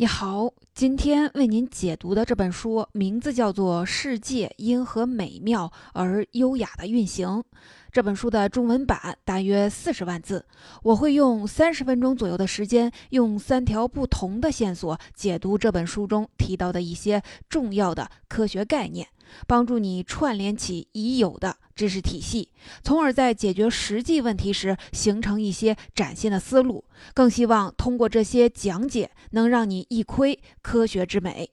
你好，今天为您解读的这本书名字叫做《世界因何美妙而优雅的运行》。这本书的中文版大约四十万字，我会用三十分钟左右的时间，用三条不同的线索解读这本书中提到的一些重要的科学概念。帮助你串联起已有的知识体系，从而在解决实际问题时形成一些崭新的思路。更希望通过这些讲解，能让你一窥科学之美。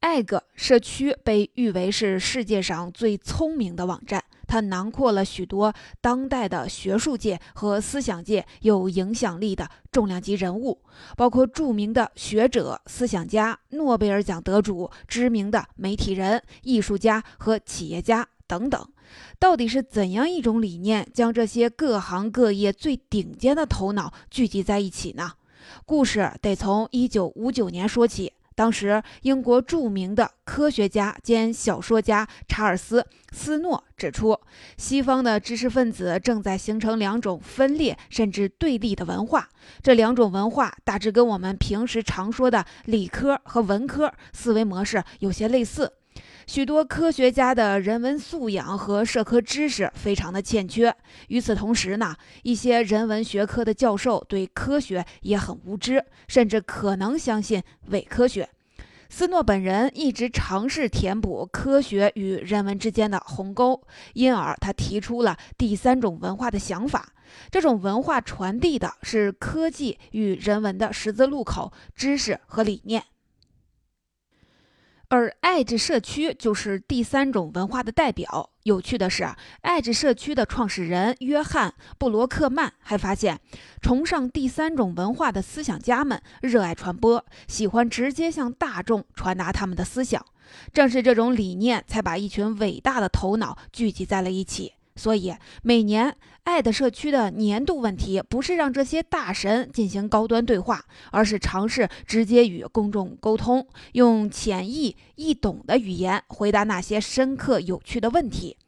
Egg 社区被誉为是世界上最聪明的网站。它囊括了许多当代的学术界和思想界有影响力的重量级人物，包括著名的学者、思想家、诺贝尔奖得主、知名的媒体人、艺术家和企业家等等。到底是怎样一种理念，将这些各行各业最顶尖的头脑聚集在一起呢？故事得从一九五九年说起。当时，英国著名的科学家兼小说家查尔斯·斯诺指出，西方的知识分子正在形成两种分裂甚至对立的文化。这两种文化大致跟我们平时常说的理科和文科思维模式有些类似。许多科学家的人文素养和社科知识非常的欠缺。与此同时呢，一些人文学科的教授对科学也很无知，甚至可能相信伪科学。斯诺本人一直尝试填补科学与人文之间的鸿沟，因而他提出了第三种文化的想法。这种文化传递的是科技与人文的十字路口，知识和理念。爱智社区就是第三种文化的代表。有趣的是，爱智社区的创始人约翰·布罗克曼还发现，崇尚第三种文化的思想家们热爱传播，喜欢直接向大众传达他们的思想。正是这种理念，才把一群伟大的头脑聚集在了一起。所以，每年爱的社区的年度问题不是让这些大神进行高端对话，而是尝试直接与公众沟通，用浅易易懂的语言回答那些深刻有趣的问题。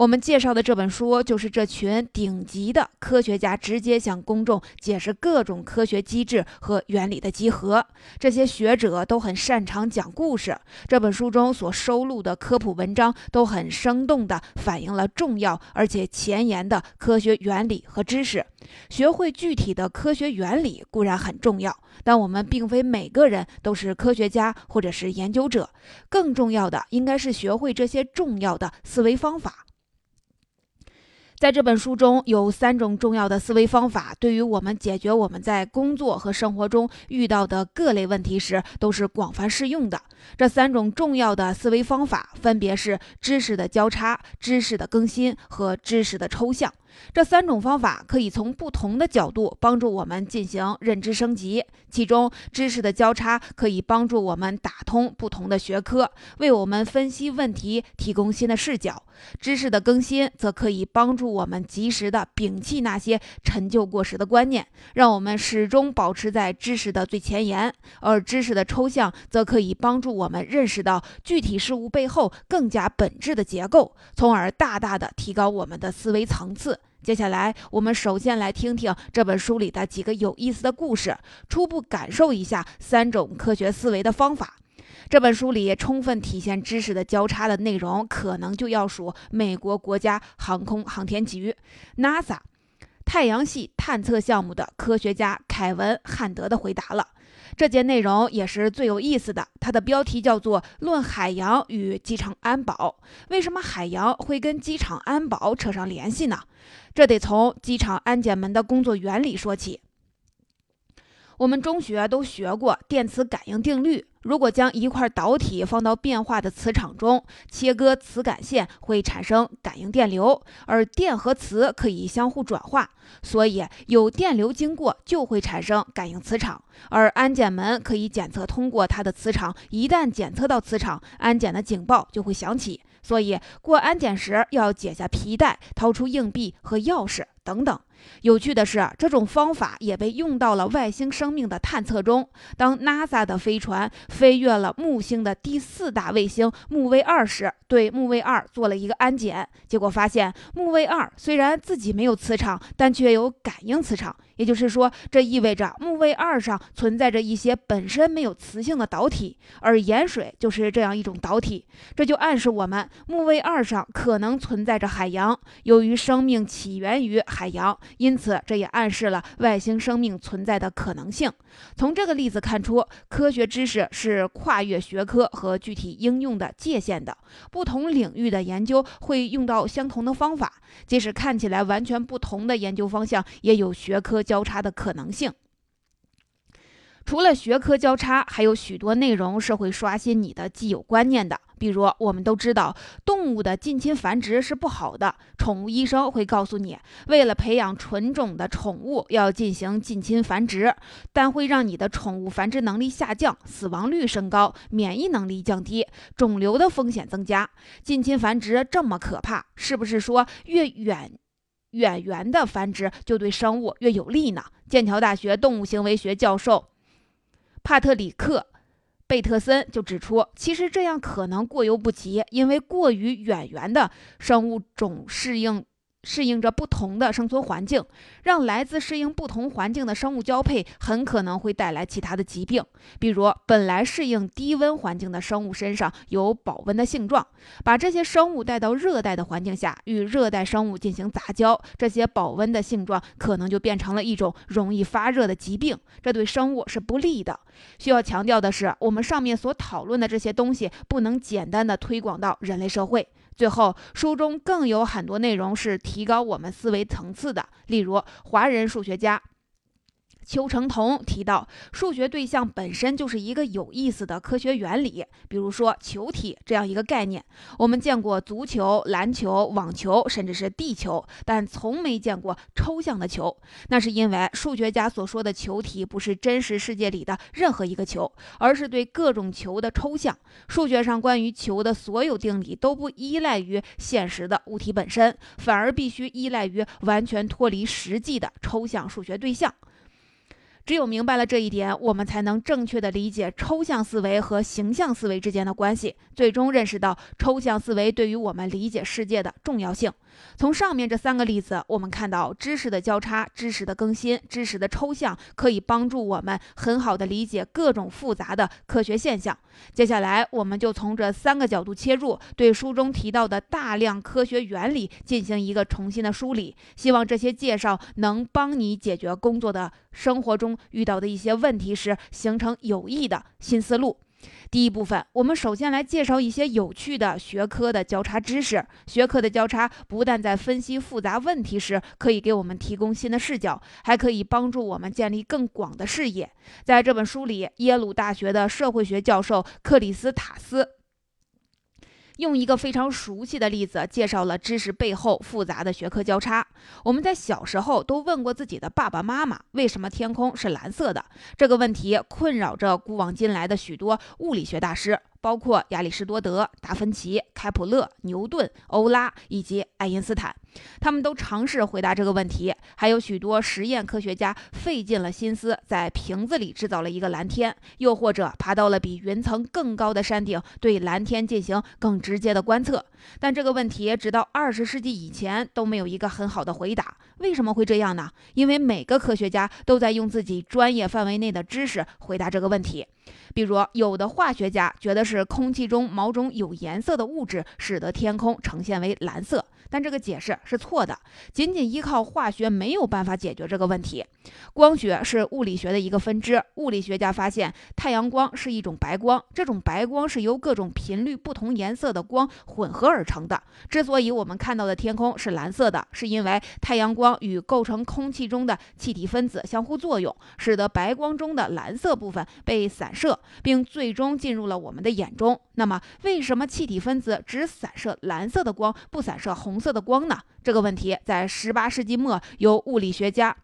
我们介绍的这本书，就是这群顶级的科学家直接向公众解释各种科学机制和原理的集合。这些学者都很擅长讲故事。这本书中所收录的科普文章都很生动地反映了重要而且前沿的科学原理和知识。学会具体的科学原理固然很重要，但我们并非每个人都是科学家或者是研究者。更重要的应该是学会这些重要的思维方法。在这本书中有三种重要的思维方法，对于我们解决我们在工作和生活中遇到的各类问题时都是广泛适用的。这三种重要的思维方法分别是知识的交叉、知识的更新和知识的抽象。这三种方法可以从不同的角度帮助我们进行认知升级。其中，知识的交叉可以帮助我们打通不同的学科，为我们分析问题提供新的视角；知识的更新则可以帮助我们及时的摒弃那些陈旧过时的观念，让我们始终保持在知识的最前沿；而知识的抽象则可以帮助我们认识到具体事物背后更加本质的结构，从而大大的提高我们的思维层次。接下来，我们首先来听听这本书里的几个有意思的故事，初步感受一下三种科学思维的方法。这本书里充分体现知识的交叉的内容，可能就要数美国国家航空航天局 （NASA） 太阳系探测项目的科学家凯文·汉德的回答了。这节内容也是最有意思的，它的标题叫做《论海洋与机场安保》。为什么海洋会跟机场安保扯上联系呢？这得从机场安检门的工作原理说起。我们中学都学过电磁感应定律。如果将一块导体放到变化的磁场中，切割磁感线会产生感应电流，而电和磁可以相互转化，所以有电流经过就会产生感应磁场。而安检门可以检测通过它的磁场，一旦检测到磁场，安检的警报就会响起。所以过安检时要解下皮带，掏出硬币和钥匙等等。有趣的是，这种方法也被用到了外星生命的探测中。当 NASA 的飞船飞越了木星的第四大卫星木卫二时，对木卫二做了一个安检，结果发现木卫二虽然自己没有磁场，但却有感应磁场。也就是说，这意味着木卫二上存在着一些本身没有磁性的导体，而盐水就是这样一种导体。这就暗示我们木卫二上可能存在着海洋。由于生命起源于海洋，因此这也暗示了外星生命存在的可能性。从这个例子看出，科学知识是跨越学科和具体应用的界限的。不同领域的研究会用到相同的方法，即使看起来完全不同的研究方向，也有学科交叉的可能性。除了学科交叉，还有许多内容是会刷新你的既有观念的。比如，我们都知道动物的近亲繁殖是不好的，宠物医生会告诉你，为了培养纯种的宠物要进行近亲繁殖，但会让你的宠物繁殖能力下降，死亡率升高，免疫能力降低，肿瘤的风险增加。近亲繁殖这么可怕，是不是说越远远缘的繁殖就对生物越有利呢？剑桥大学动物行为学教授帕特里克。贝特森就指出，其实这样可能过犹不及，因为过于远缘的生物种适应。适应着不同的生存环境，让来自适应不同环境的生物交配，很可能会带来其他的疾病。比如，本来适应低温环境的生物身上有保温的性状，把这些生物带到热带的环境下，与热带生物进行杂交，这些保温的性状可能就变成了一种容易发热的疾病，这对生物是不利的。需要强调的是，我们上面所讨论的这些东西，不能简单的推广到人类社会。最后，书中更有很多内容是提高我们思维层次的，例如华人数学家。邱成桐提到，数学对象本身就是一个有意思的科学原理，比如说球体这样一个概念。我们见过足球、篮球、网球，甚至是地球，但从没见过抽象的球。那是因为数学家所说的球体不是真实世界里的任何一个球，而是对各种球的抽象。数学上关于球的所有定理都不依赖于现实的物体本身，反而必须依赖于完全脱离实际的抽象数学对象。只有明白了这一点，我们才能正确的理解抽象思维和形象思维之间的关系，最终认识到抽象思维对于我们理解世界的重要性。从上面这三个例子，我们看到知识的交叉、知识的更新、知识的抽象，可以帮助我们很好的理解各种复杂的科学现象。接下来，我们就从这三个角度切入，对书中提到的大量科学原理进行一个重新的梳理。希望这些介绍能帮你解决工作的生活中遇到的一些问题时，形成有益的新思路。第一部分，我们首先来介绍一些有趣的学科的交叉知识。学科的交叉不但在分析复杂问题时可以给我们提供新的视角，还可以帮助我们建立更广的视野。在这本书里，耶鲁大学的社会学教授克里斯塔斯。用一个非常熟悉的例子介绍了知识背后复杂的学科交叉。我们在小时候都问过自己的爸爸妈妈，为什么天空是蓝色的？这个问题困扰着古往今来的许多物理学大师。包括亚里士多德、达芬奇、开普勒、牛顿、欧拉以及爱因斯坦，他们都尝试回答这个问题。还有许多实验科学家费尽了心思，在瓶子里制造了一个蓝天，又或者爬到了比云层更高的山顶，对蓝天进行更直接的观测。但这个问题直到二十世纪以前都没有一个很好的回答。为什么会这样呢？因为每个科学家都在用自己专业范围内的知识回答这个问题。比如，有的化学家觉得是空气中某种有颜色的物质使得天空呈现为蓝色。但这个解释是错的，仅仅依靠化学没有办法解决这个问题。光学是物理学的一个分支，物理学家发现太阳光是一种白光，这种白光是由各种频率不同颜色的光混合而成的。之所以我们看到的天空是蓝色的，是因为太阳光与构成空气中的气体分子相互作用，使得白光中的蓝色部分被散，射并最终进入了我们的眼中。那么，为什么气体分子只散射蓝色的光，不散射红色的光呢？这个问题在18世纪末由物理学家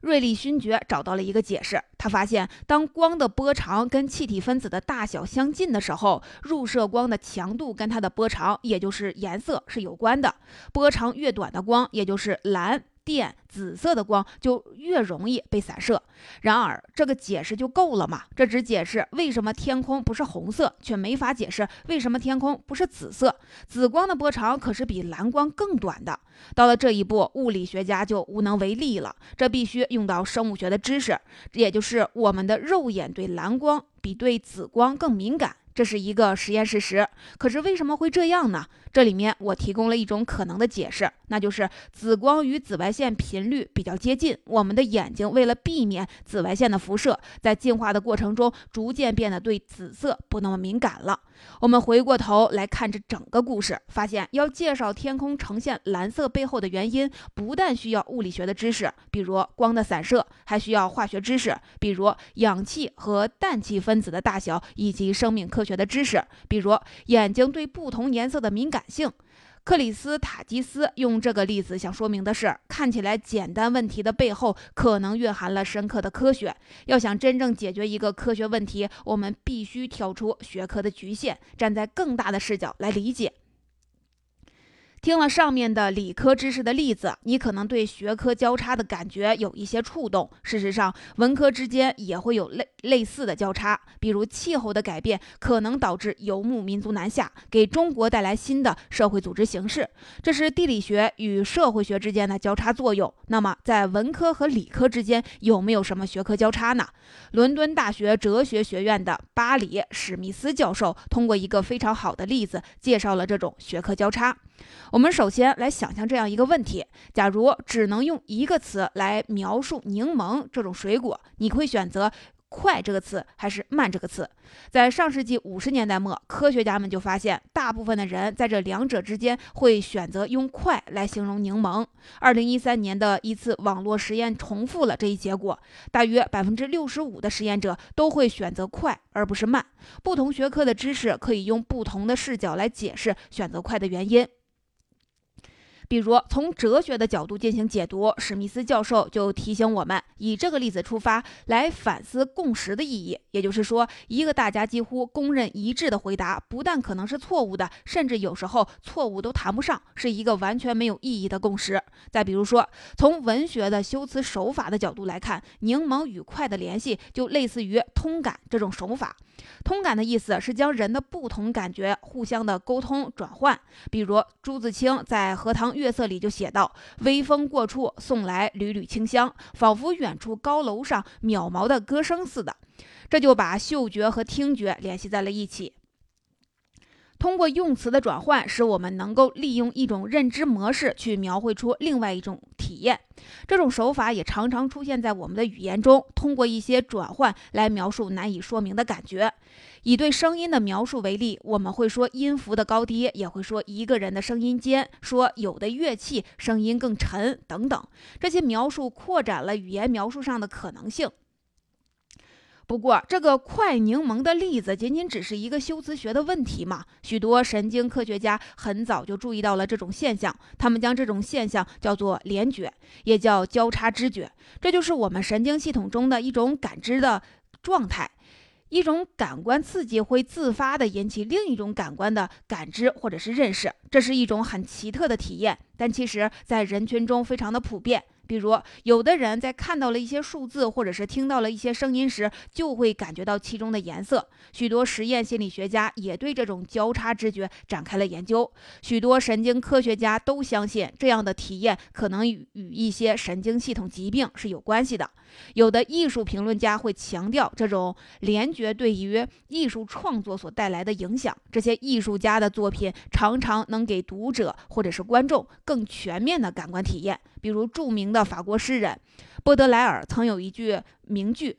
瑞利勋爵找到了一个解释。他发现，当光的波长跟气体分子的大小相近的时候，入射光的强度跟它的波长，也就是颜色是有关的。波长越短的光，也就是蓝。电、紫色的光就越容易被散射。然而，这个解释就够了吗？这只解释为什么天空不是红色，却没法解释为什么天空不是紫色。紫光的波长可是比蓝光更短的。到了这一步，物理学家就无能为力了。这必须用到生物学的知识，也就是我们的肉眼对蓝光比对紫光更敏感。这是一个实验事实，可是为什么会这样呢？这里面我提供了一种可能的解释，那就是紫光与紫外线频率比较接近，我们的眼睛为了避免紫外线的辐射，在进化的过程中逐渐变得对紫色不那么敏感了。我们回过头来看这整个故事，发现要介绍天空呈现蓝色背后的原因，不但需要物理学的知识，比如光的散射，还需要化学知识，比如氧气和氮气分子的大小，以及生命科学的知识，比如眼睛对不同颜色的敏感性。克里斯塔基斯用这个例子想说明的是，看起来简单问题的背后，可能蕴含了深刻的科学。要想真正解决一个科学问题，我们必须跳出学科的局限，站在更大的视角来理解。听了上面的理科知识的例子，你可能对学科交叉的感觉有一些触动。事实上，文科之间也会有类类似的交叉，比如气候的改变可能导致游牧民族南下，给中国带来新的社会组织形式，这是地理学与社会学之间的交叉作用。那么，在文科和理科之间有没有什么学科交叉呢？伦敦大学哲学学院的巴里史密斯教授通过一个非常好的例子，介绍了这种学科交叉。我们首先来想象这样一个问题：假如只能用一个词来描述柠檬这种水果，你会选择“快”这个词还是“慢”这个词？在上世纪五十年代末，科学家们就发现，大部分的人在这两者之间会选择用“快”来形容柠檬。二零一三年的一次网络实验重复了这一结果，大约百分之六十五的实验者都会选择“快”而不是“慢”。不同学科的知识可以用不同的视角来解释选择“快”的原因。比如从哲学的角度进行解读，史密斯教授就提醒我们，以这个例子出发来反思共识的意义。也就是说，一个大家几乎公认一致的回答，不但可能是错误的，甚至有时候错误都谈不上，是一个完全没有意义的共识。再比如说，从文学的修辞手法的角度来看，柠檬与快的联系就类似于通感这种手法。通感的意思是将人的不同感觉互相的沟通转换。比如朱自清在《荷塘月色》里就写道：“微风过处，送来缕缕清香，仿佛远处高楼上渺茫的歌声似的。”这就把嗅觉和听觉联系在了一起。通过用词的转换，使我们能够利用一种认知模式去描绘出另外一种体验。这种手法也常常出现在我们的语言中，通过一些转换来描述难以说明的感觉。以对声音的描述为例，我们会说音符的高低，也会说一个人的声音尖，说有的乐器声音更沉等等。这些描述扩展了语言描述上的可能性。不过，这个快柠檬的例子仅仅只是一个修辞学的问题嘛？许多神经科学家很早就注意到了这种现象，他们将这种现象叫做联觉，也叫交叉知觉。这就是我们神经系统中的一种感知的状态，一种感官刺激会自发地引起另一种感官的感知或者是认识，这是一种很奇特的体验，但其实在人群中非常的普遍。比如，有的人在看到了一些数字，或者是听到了一些声音时，就会感觉到其中的颜色。许多实验心理学家也对这种交叉知觉展开了研究。许多神经科学家都相信，这样的体验可能与与一些神经系统疾病是有关系的。有的艺术评论家会强调这种联觉对于艺术创作所带来的影响。这些艺术家的作品常常能给读者或者是观众更全面的感官体验。比如著名的法国诗人波德莱尔曾有一句名句：“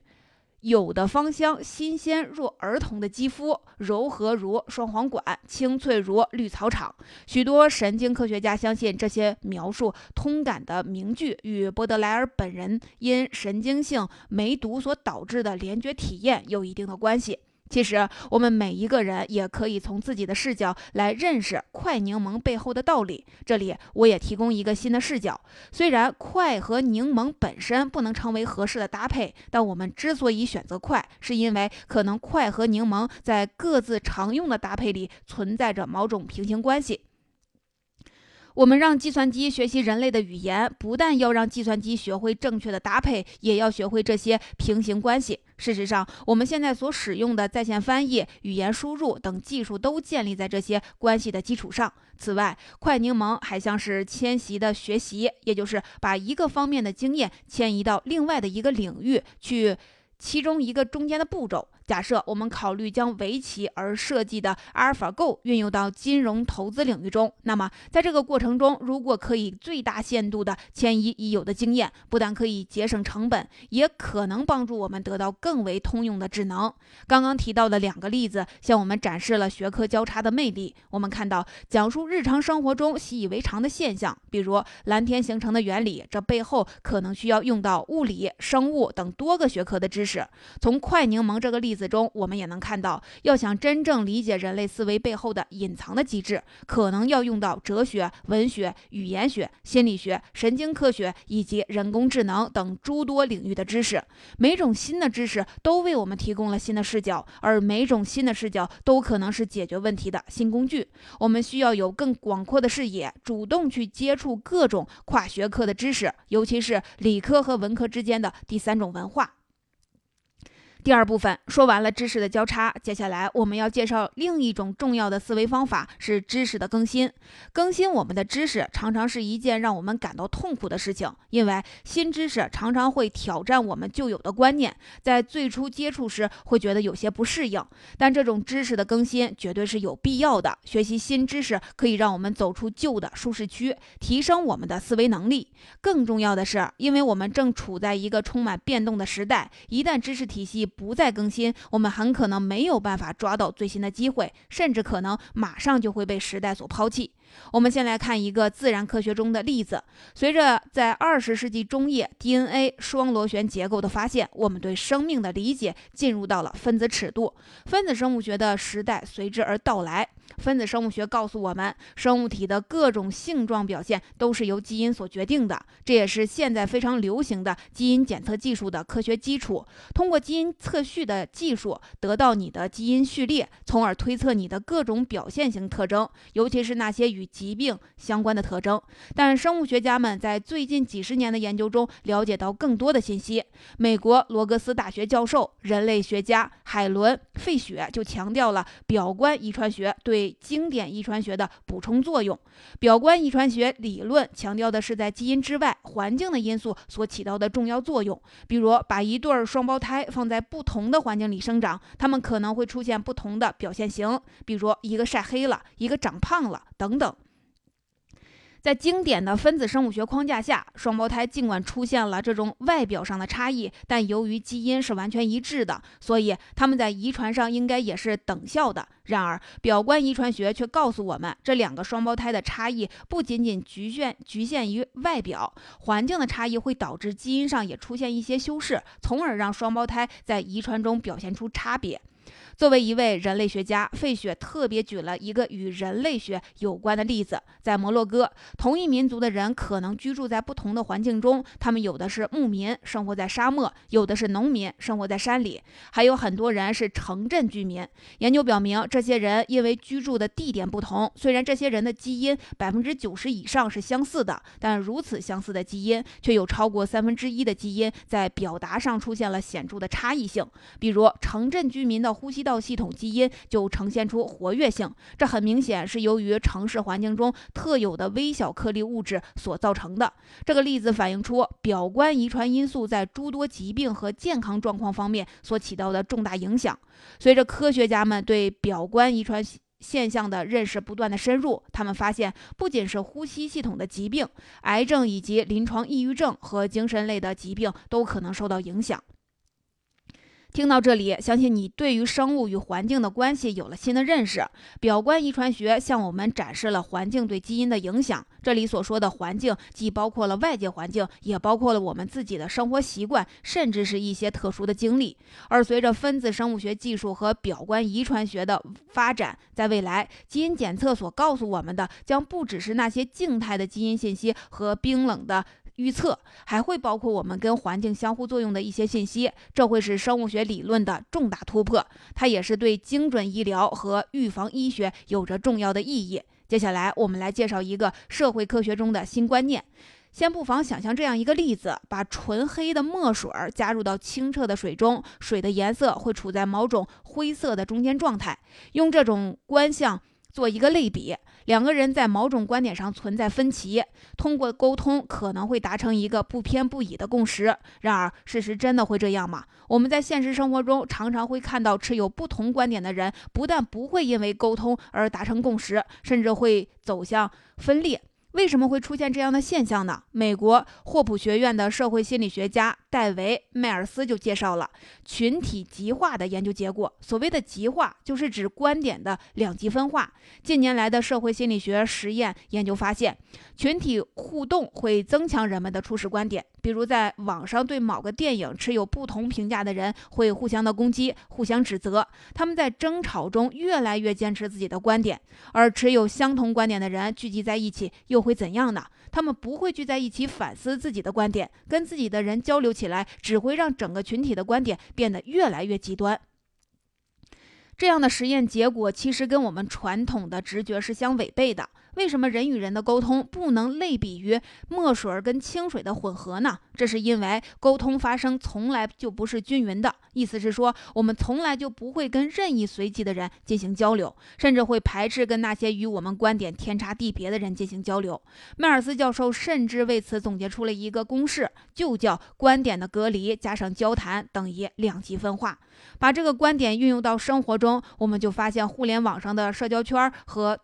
有的芳香，新鲜若儿童的肌肤，柔和如双簧管，清脆如绿草场。”许多神经科学家相信，这些描述通感的名句与波德莱尔本人因神经性梅毒所导致的联觉体验有一定的关系。其实，我们每一个人也可以从自己的视角来认识快柠檬背后的道理。这里，我也提供一个新的视角。虽然快和柠檬本身不能成为合适的搭配，但我们之所以选择快，是因为可能快和柠檬在各自常用的搭配里存在着某种平行关系。我们让计算机学习人类的语言，不但要让计算机学会正确的搭配，也要学会这些平行关系。事实上，我们现在所使用的在线翻译、语言输入等技术都建立在这些关系的基础上。此外，快柠檬还像是迁徙的学习，也就是把一个方面的经验迁移到另外的一个领域去，其中一个中间的步骤。假设我们考虑将围棋而设计的阿尔法 Go 运用到金融投资领域中，那么在这个过程中，如果可以最大限度地迁移已有的经验，不但可以节省成本，也可能帮助我们得到更为通用的智能。刚刚提到的两个例子，向我们展示了学科交叉的魅力。我们看到，讲述日常生活中习以为常的现象，比如蓝天形成的原理，这背后可能需要用到物理、生物等多个学科的知识。从快柠檬这个例。例子中，我们也能看到，要想真正理解人类思维背后的隐藏的机制，可能要用到哲学、文学、语言学、心理学、神经科学以及人工智能等诸多领域的知识。每种新的知识都为我们提供了新的视角，而每种新的视角都可能是解决问题的新工具。我们需要有更广阔的视野，主动去接触各种跨学科的知识，尤其是理科和文科之间的第三种文化。第二部分说完了知识的交叉，接下来我们要介绍另一种重要的思维方法是知识的更新。更新我们的知识常常是一件让我们感到痛苦的事情，因为新知识常常会挑战我们旧有的观念，在最初接触时会觉得有些不适应。但这种知识的更新绝对是有必要的。学习新知识可以让我们走出旧的舒适区，提升我们的思维能力。更重要的是，因为我们正处在一个充满变动的时代，一旦知识体系不再更新，我们很可能没有办法抓到最新的机会，甚至可能马上就会被时代所抛弃。我们先来看一个自然科学中的例子。随着在二十世纪中叶 DNA 双螺旋结构的发现，我们对生命的理解进入到了分子尺度，分子生物学的时代随之而到来。分子生物学告诉我们，生物体的各种性状表现都是由基因所决定的，这也是现在非常流行的基因检测技术的科学基础。通过基因测序的技术，得到你的基因序列，从而推测你的各种表现型特征，尤其是那些与疾病相关的特征。但生物学家们在最近几十年的研究中了解到更多的信息。美国罗格斯大学教授、人类学家海伦·费雪就强调了表观遗传学对。对经典遗传学的补充作用，表观遗传学理论强调的是在基因之外，环境的因素所起到的重要作用。比如，把一对双胞胎放在不同的环境里生长，他们可能会出现不同的表现型，比如一个晒黑了，一个长胖了，等等。在经典的分子生物学框架下，双胞胎尽管出现了这种外表上的差异，但由于基因是完全一致的，所以他们在遗传上应该也是等效的。然而，表观遗传学却告诉我们，这两个双胞胎的差异不仅仅局限局限于外表，环境的差异会导致基因上也出现一些修饰，从而让双胞胎在遗传中表现出差别。作为一位人类学家，费雪特别举了一个与人类学有关的例子。在摩洛哥，同一民族的人可能居住在不同的环境中。他们有的是牧民，生活在沙漠；有的是农民，生活在山里；还有很多人是城镇居民。研究表明，这些人因为居住的地点不同，虽然这些人的基因百分之九十以上是相似的，但如此相似的基因，却有超过三分之一的基因在表达上出现了显著的差异性。比如，城镇居民的呼吸道系统基因就呈现出活跃性，这很明显是由于城市环境中特有的微小颗粒物质所造成的。这个例子反映出表观遗传因素在诸多疾病和健康状况方面所起到的重大影响。随着科学家们对表观遗传现象的认识不断的深入，他们发现不仅是呼吸系统的疾病、癌症以及临床抑郁症和精神类的疾病都可能受到影响。听到这里，相信你对于生物与环境的关系有了新的认识。表观遗传学向我们展示了环境对基因的影响。这里所说的环境，既包括了外界环境，也包括了我们自己的生活习惯，甚至是一些特殊的经历。而随着分子生物学技术和表观遗传学的发展，在未来，基因检测所告诉我们的，将不只是那些静态的基因信息和冰冷的。预测还会包括我们跟环境相互作用的一些信息，这会是生物学理论的重大突破。它也是对精准医疗和预防医学有着重要的意义。接下来我们来介绍一个社会科学中的新观念。先不妨想象这样一个例子：把纯黑的墨水加入到清澈的水中，水的颜色会处在某种灰色的中间状态。用这种观象做一个类比，两个人在某种观点上存在分歧，通过沟通可能会达成一个不偏不倚的共识。然而，事实真的会这样吗？我们在现实生活中常常会看到，持有不同观点的人不但不会因为沟通而达成共识，甚至会走向分裂。为什么会出现这样的现象呢？美国霍普学院的社会心理学家戴维·迈尔斯就介绍了群体极化的研究结果。所谓的极化，就是指观点的两极分化。近年来的社会心理学实验研究发现，群体互动会增强人们的初始观点。比如，在网上对某个电影持有不同评价的人会互相的攻击、互相指责，他们在争吵中越来越坚持自己的观点；而持有相同观点的人聚集在一起又会怎样呢？他们不会聚在一起反思自己的观点，跟自己的人交流起来，只会让整个群体的观点变得越来越极端。这样的实验结果其实跟我们传统的直觉是相违背的。为什么人与人的沟通不能类比于墨水跟清水的混合呢？这是因为沟通发生从来就不是均匀的，意思是说，我们从来就不会跟任意随机的人进行交流，甚至会排斥跟那些与我们观点天差地别的人进行交流。迈尔斯教授甚至为此总结出了一个公式，就叫观点的隔离加上交谈等于两极分化。把这个观点运用到生活中，我们就发现互联网上的社交圈和。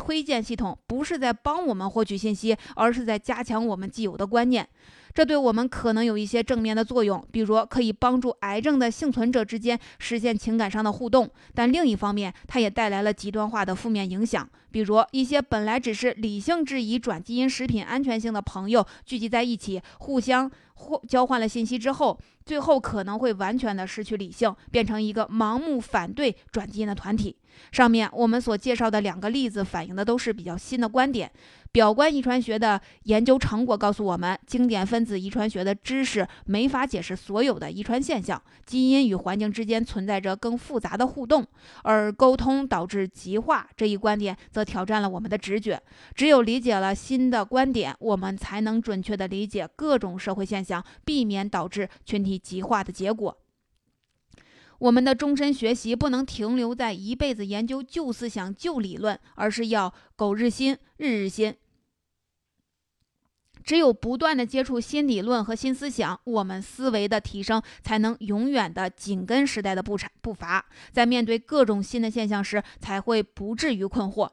推荐系统不是在帮我们获取信息，而是在加强我们既有的观念。这对我们可能有一些正面的作用，比如可以帮助癌症的幸存者之间实现情感上的互动。但另一方面，它也带来了极端化的负面影响，比如一些本来只是理性质疑转基因食品安全性的朋友聚集在一起，互相或交换了信息之后。最后可能会完全的失去理性，变成一个盲目反对转基因的团体。上面我们所介绍的两个例子反映的都是比较新的观点。表观遗传学的研究成果告诉我们，经典分子遗传学的知识没法解释所有的遗传现象，基因与环境之间存在着更复杂的互动，而沟通导致极化这一观点则挑战了我们的直觉。只有理解了新的观点，我们才能准确地理解各种社会现象，想避免导致群体极化的结果。我们的终身学习不能停留在一辈子研究旧思想、旧理论，而是要苟日新，日日新。只有不断的接触新理论和新思想，我们思维的提升才能永远的紧跟时代的步步伐，在面对各种新的现象时，才会不至于困惑。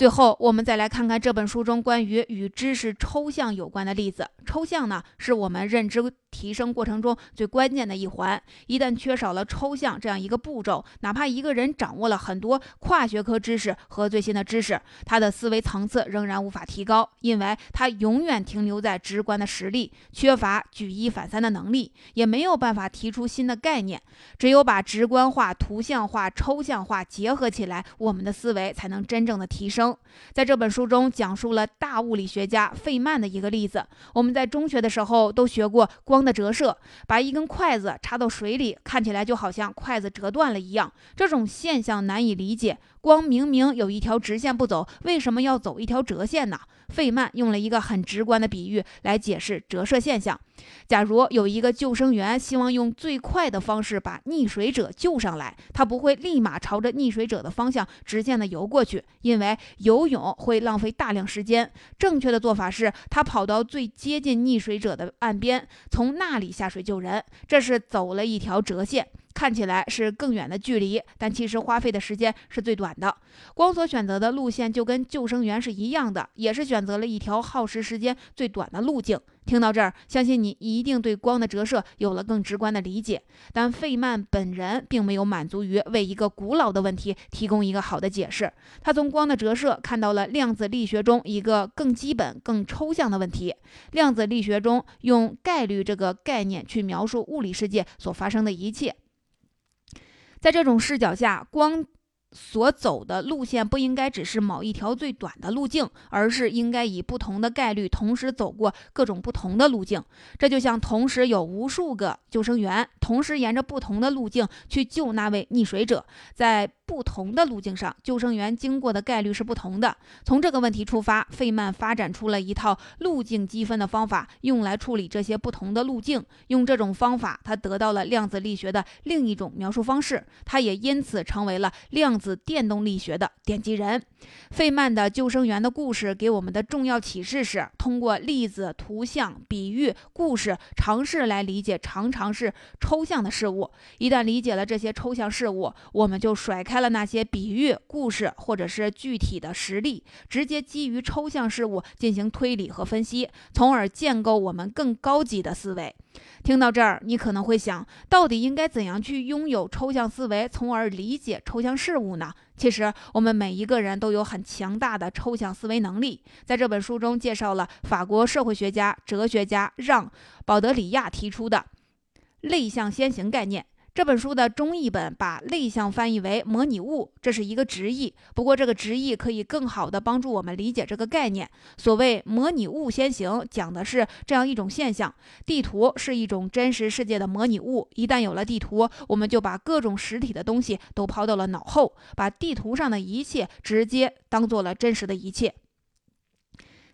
最后，我们再来看看这本书中关于与知识抽象有关的例子。抽象呢，是我们认知提升过程中最关键的一环。一旦缺少了抽象这样一个步骤，哪怕一个人掌握了很多跨学科知识和最新的知识，他的思维层次仍然无法提高，因为他永远停留在直观的实例，缺乏举一反三的能力，也没有办法提出新的概念。只有把直观化、图像化、抽象化结合起来，我们的思维才能真正的提升。在这本书中，讲述了大物理学家费曼的一个例子。我们在中学的时候都学过光的折射，把一根筷子插到水里，看起来就好像筷子折断了一样。这种现象难以理解，光明明有一条直线不走，为什么要走一条折线呢？费曼用了一个很直观的比喻来解释折射现象。假如有一个救生员希望用最快的方式把溺水者救上来，他不会立马朝着溺水者的方向直线的游过去，因为游泳会浪费大量时间。正确的做法是他跑到最接近溺水者的岸边，从那里下水救人。这是走了一条折线。看起来是更远的距离，但其实花费的时间是最短的。光所选择的路线就跟救生员是一样的，也是选择了一条耗时时间最短的路径。听到这儿，相信你一定对光的折射有了更直观的理解。但费曼本人并没有满足于为一个古老的问题提供一个好的解释，他从光的折射看到了量子力学中一个更基本、更抽象的问题。量子力学中用概率这个概念去描述物理世界所发生的一切。在这种视角下，光所走的路线不应该只是某一条最短的路径，而是应该以不同的概率同时走过各种不同的路径。这就像同时有无数个救生员同时沿着不同的路径去救那位溺水者，在。不同的路径上，救生员经过的概率是不同的。从这个问题出发，费曼发展出了一套路径积分的方法，用来处理这些不同的路径。用这种方法，他得到了量子力学的另一种描述方式。他也因此成为了量子电动力学的奠基人。费曼的救生员的故事给我们的重要启示是：通过例子、图像、比喻、故事，尝试来理解常常是抽象的事物。一旦理解了这些抽象事物，我们就甩开了那些比喻、故事或者是具体的实例，直接基于抽象事物进行推理和分析，从而建构我们更高级的思维。听到这儿，你可能会想，到底应该怎样去拥有抽象思维，从而理解抽象事物呢？其实，我们每一个人都有很强大的抽象思维能力。在这本书中，介绍了法国社会学家、哲学家让·保德里亚提出的“类象先行”概念。这本书的中译本把类象翻译为模拟物，这是一个直译。不过，这个直译可以更好地帮助我们理解这个概念。所谓模拟物先行，讲的是这样一种现象：地图是一种真实世界的模拟物。一旦有了地图，我们就把各种实体的东西都抛到了脑后，把地图上的一切直接当做了真实的一切。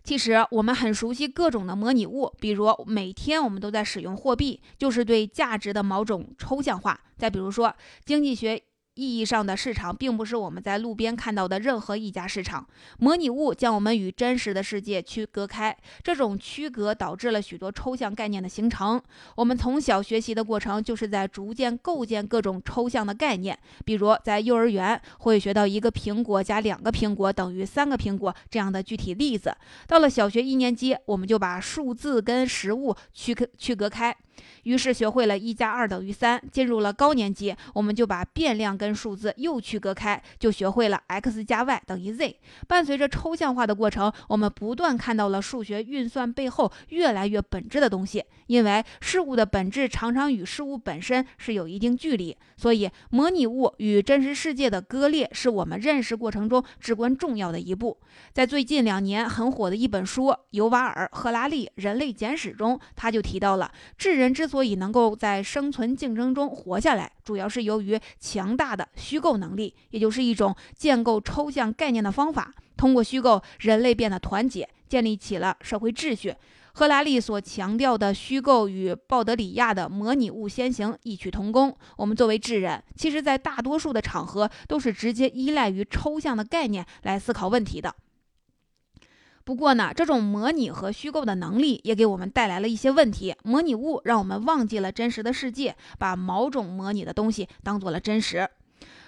其实我们很熟悉各种的模拟物，比如每天我们都在使用货币，就是对价值的某种抽象化。再比如说经济学。意义上的市场，并不是我们在路边看到的任何一家市场。模拟物将我们与真实的世界区隔开，这种区隔导致了许多抽象概念的形成。我们从小学习的过程，就是在逐渐构建各种抽象的概念。比如，在幼儿园会学到一个苹果加两个苹果等于三个苹果这样的具体例子。到了小学一年级，我们就把数字跟实物区隔区隔开。于是学会了一加二等于三。进入了高年级，我们就把变量跟数字又区隔开，就学会了 x 加 y 等于 z。伴随着抽象化的过程，我们不断看到了数学运算背后越来越本质的东西。因为事物的本质常常与事物本身是有一定距离，所以模拟物与真实世界的割裂是我们认识过程中至关重要的一步。在最近两年很火的一本书《尤瓦尔·赫拉利人类简史》中，他就提到了智人。之所以能够在生存竞争中活下来，主要是由于强大的虚构能力，也就是一种建构抽象概念的方法。通过虚构，人类变得团结，建立起了社会秩序。赫拉利所强调的虚构与鲍德里亚的模拟物先行异曲同工。我们作为智人，其实在大多数的场合都是直接依赖于抽象的概念来思考问题的。不过呢，这种模拟和虚构的能力也给我们带来了一些问题。模拟物让我们忘记了真实的世界，把某种模拟的东西当做了真实。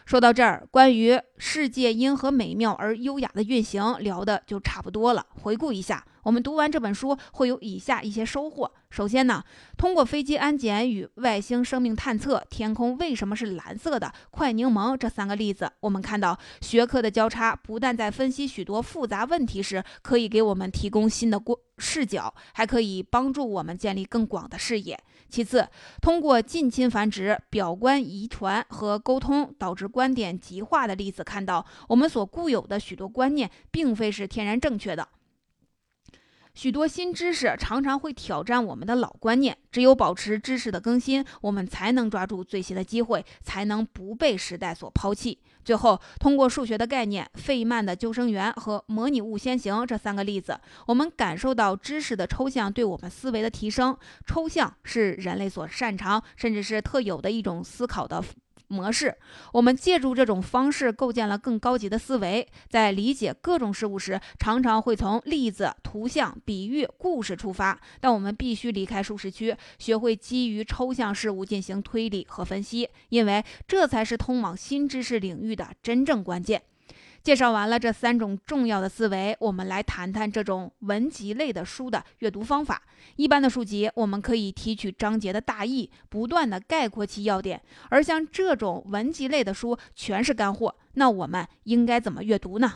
说到这儿，关于世界因何美妙而优雅的运行，聊的就差不多了。回顾一下。我们读完这本书会有以下一些收获。首先呢，通过飞机安检与外星生命探测、天空为什么是蓝色的、快柠檬这三个例子，我们看到学科的交叉不但在分析许多复杂问题时可以给我们提供新的视角，还可以帮助我们建立更广的视野。其次，通过近亲繁殖、表观遗传和沟通导致观点极化的例子，看到我们所固有的许多观念并非是天然正确的。许多新知识常常会挑战我们的老观念，只有保持知识的更新，我们才能抓住最新的机会，才能不被时代所抛弃。最后，通过数学的概念、费曼的救生员和模拟物先行这三个例子，我们感受到知识的抽象对我们思维的提升。抽象是人类所擅长，甚至是特有的一种思考的。模式，我们借助这种方式构建了更高级的思维。在理解各种事物时，常常会从例子、图像、比喻、故事出发，但我们必须离开舒适区，学会基于抽象事物进行推理和分析，因为这才是通往新知识领域的真正关键。介绍完了这三种重要的思维，我们来谈谈这种文集类的书的阅读方法。一般的书籍，我们可以提取章节的大意，不断的概括其要点；而像这种文集类的书，全是干货。那我们应该怎么阅读呢？